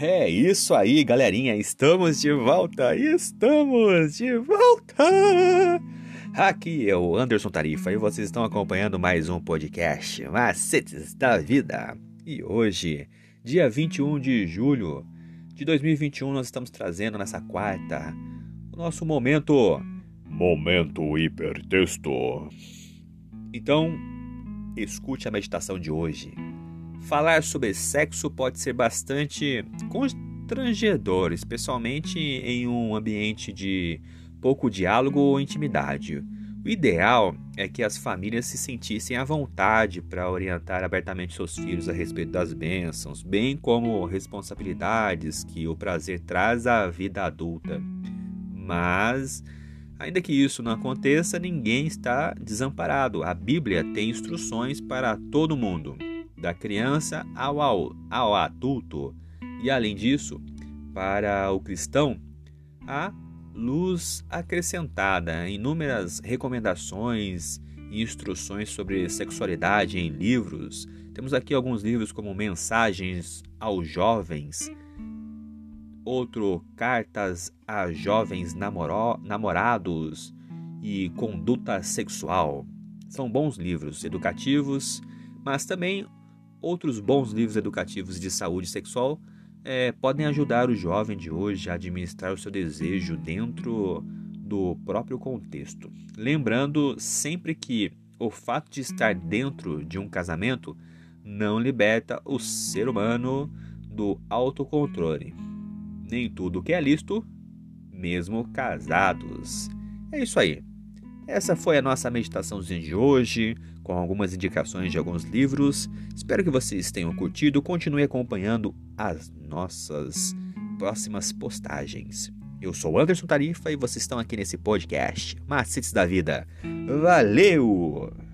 É isso aí, galerinha. Estamos de volta. Estamos de volta. Aqui é o Anderson Tarifa e vocês estão acompanhando mais um podcast Macetes da Vida. E hoje, dia 21 de julho de 2021, nós estamos trazendo nessa quarta o nosso momento Momento Hipertexto. Então, escute a meditação de hoje. Falar sobre sexo pode ser bastante constrangedor, especialmente em um ambiente de pouco diálogo ou intimidade. O ideal é que as famílias se sentissem à vontade para orientar abertamente seus filhos a respeito das bênçãos, bem como responsabilidades que o prazer traz à vida adulta. Mas Ainda que isso não aconteça, ninguém está desamparado. A Bíblia tem instruções para todo mundo, da criança ao, ao adulto. E além disso, para o cristão, há luz acrescentada, inúmeras recomendações e instruções sobre sexualidade em livros. Temos aqui alguns livros como Mensagens aos Jovens, outro Cartas a Jovens Namorados e Conduta Sexual. São bons livros educativos, mas também outros bons livros educativos de saúde sexual é, podem ajudar o jovem de hoje a administrar o seu desejo dentro do próprio contexto. Lembrando sempre que o fato de estar dentro de um casamento não liberta o ser humano do autocontrole nem tudo que é listo, mesmo casados. É isso aí. Essa foi a nossa meditaçãozinha de hoje, com algumas indicações de alguns livros. Espero que vocês tenham curtido. Continue acompanhando as nossas próximas postagens. Eu sou Anderson Tarifa e vocês estão aqui nesse podcast Macetes da Vida. Valeu!